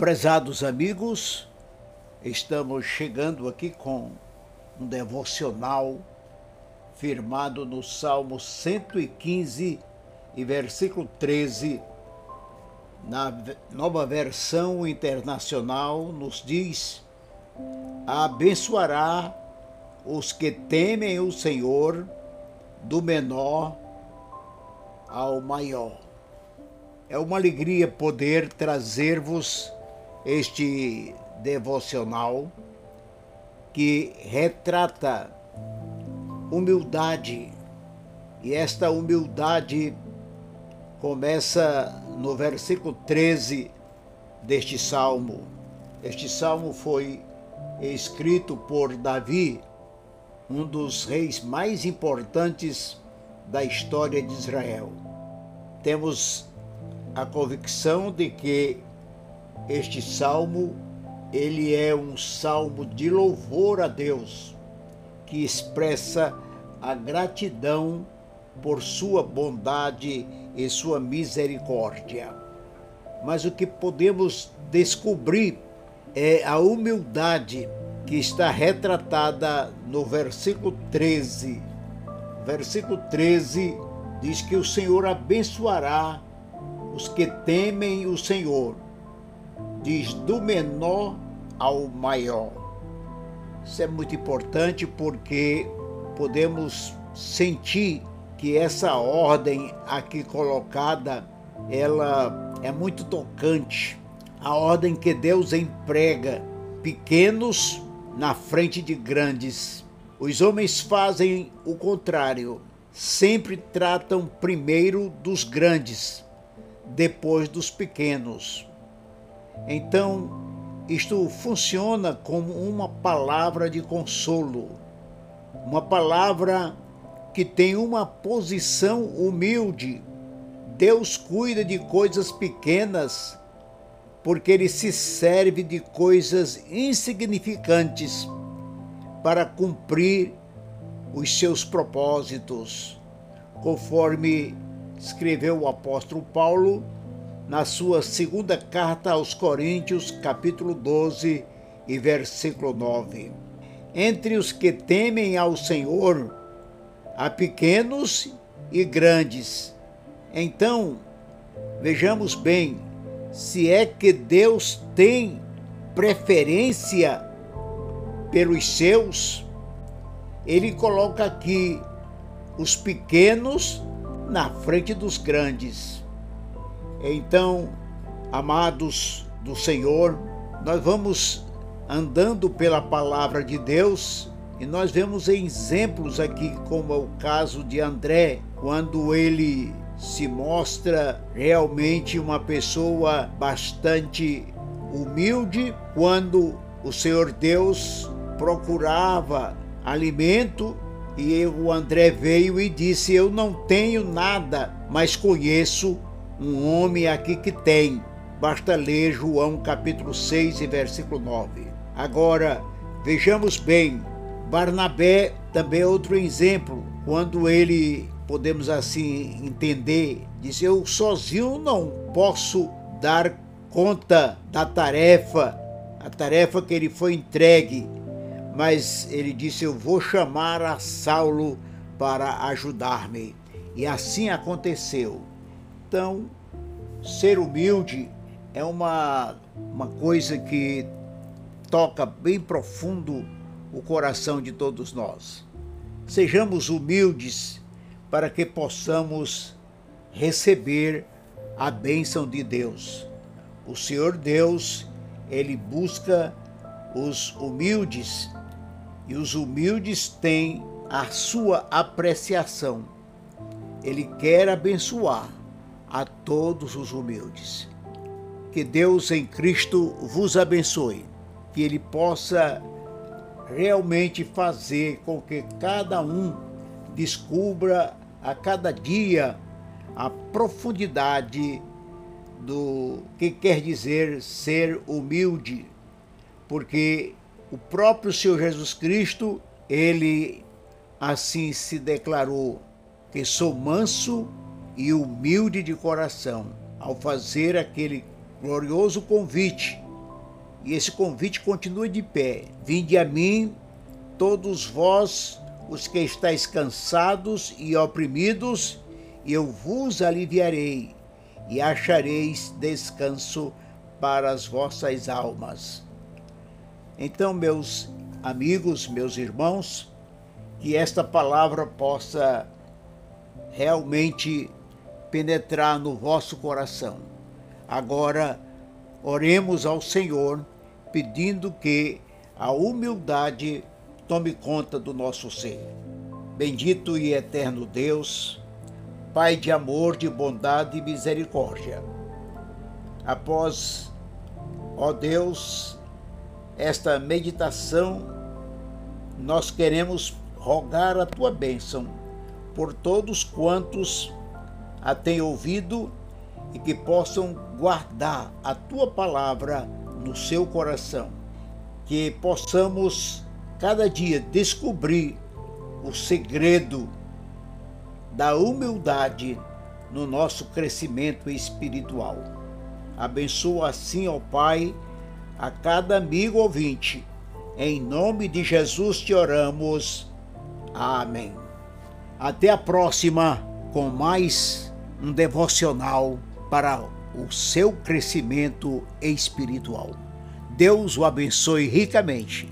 Prezados amigos, estamos chegando aqui com um devocional firmado no Salmo 115 e versículo 13. Na nova versão internacional, nos diz: Abençoará os que temem o Senhor, do menor ao maior. É uma alegria poder trazer-vos este devocional que retrata humildade. E esta humildade começa no versículo 13 deste salmo. Este salmo foi escrito por Davi, um dos reis mais importantes da história de Israel. Temos a convicção de que este salmo ele é um salmo de louvor a Deus, que expressa a gratidão por sua bondade e sua misericórdia. Mas o que podemos descobrir é a humildade que está retratada no versículo 13. Versículo 13 diz que o Senhor abençoará os que temem o Senhor, diz do menor ao maior. Isso é muito importante porque podemos sentir que essa ordem aqui colocada, ela é muito tocante. A ordem que Deus emprega, pequenos na frente de grandes. Os homens fazem o contrário, sempre tratam primeiro dos grandes depois dos pequenos. Então, isto funciona como uma palavra de consolo, uma palavra que tem uma posição humilde. Deus cuida de coisas pequenas porque ele se serve de coisas insignificantes para cumprir os seus propósitos, conforme escreveu o apóstolo Paulo na sua segunda carta aos Coríntios, capítulo 12 e versículo 9. Entre os que temem ao Senhor, há pequenos e grandes. Então, vejamos bem, se é que Deus tem preferência pelos seus, ele coloca aqui os pequenos na frente dos grandes. Então, amados do Senhor, nós vamos andando pela palavra de Deus e nós vemos exemplos aqui, como é o caso de André, quando ele se mostra realmente uma pessoa bastante humilde, quando o Senhor Deus procurava alimento e o André veio e disse: Eu não tenho nada, mas conheço um homem aqui que tem. Basta ler João capítulo 6 e versículo 9. Agora, vejamos bem, Barnabé também é outro exemplo, quando ele, podemos assim entender, diz: Eu sozinho não posso dar conta da tarefa, a tarefa que ele foi entregue mas ele disse: Eu vou chamar a Saulo para ajudar-me. E assim aconteceu. Então, ser humilde é uma, uma coisa que toca bem profundo o coração de todos nós. Sejamos humildes para que possamos receber a bênção de Deus. O Senhor Deus, ele busca os humildes e os humildes têm a sua apreciação. Ele quer abençoar a todos os humildes. Que Deus em Cristo vos abençoe, que Ele possa realmente fazer com que cada um descubra a cada dia a profundidade do que quer dizer ser humilde, porque o próprio Senhor Jesus Cristo, ele assim se declarou que sou manso e humilde de coração, ao fazer aquele glorioso convite E esse convite continua de pé. Vinde a mim, todos vós, os que estáis cansados e oprimidos, e eu vos aliviarei, e achareis descanso para as vossas almas. Então, meus amigos, meus irmãos, que esta palavra possa realmente penetrar no vosso coração. Agora, oremos ao Senhor, pedindo que a humildade tome conta do nosso ser. Bendito e eterno Deus, Pai de amor, de bondade e misericórdia. Após, ó Deus, esta meditação, nós queremos rogar a tua bênção por todos quantos a têm ouvido e que possam guardar a tua palavra no seu coração. Que possamos cada dia descobrir o segredo da humildade no nosso crescimento espiritual. Abençoa assim, ó Pai, a cada amigo ouvinte. Em nome de Jesus te oramos. Amém. Até a próxima com mais um devocional para o seu crescimento espiritual. Deus o abençoe ricamente.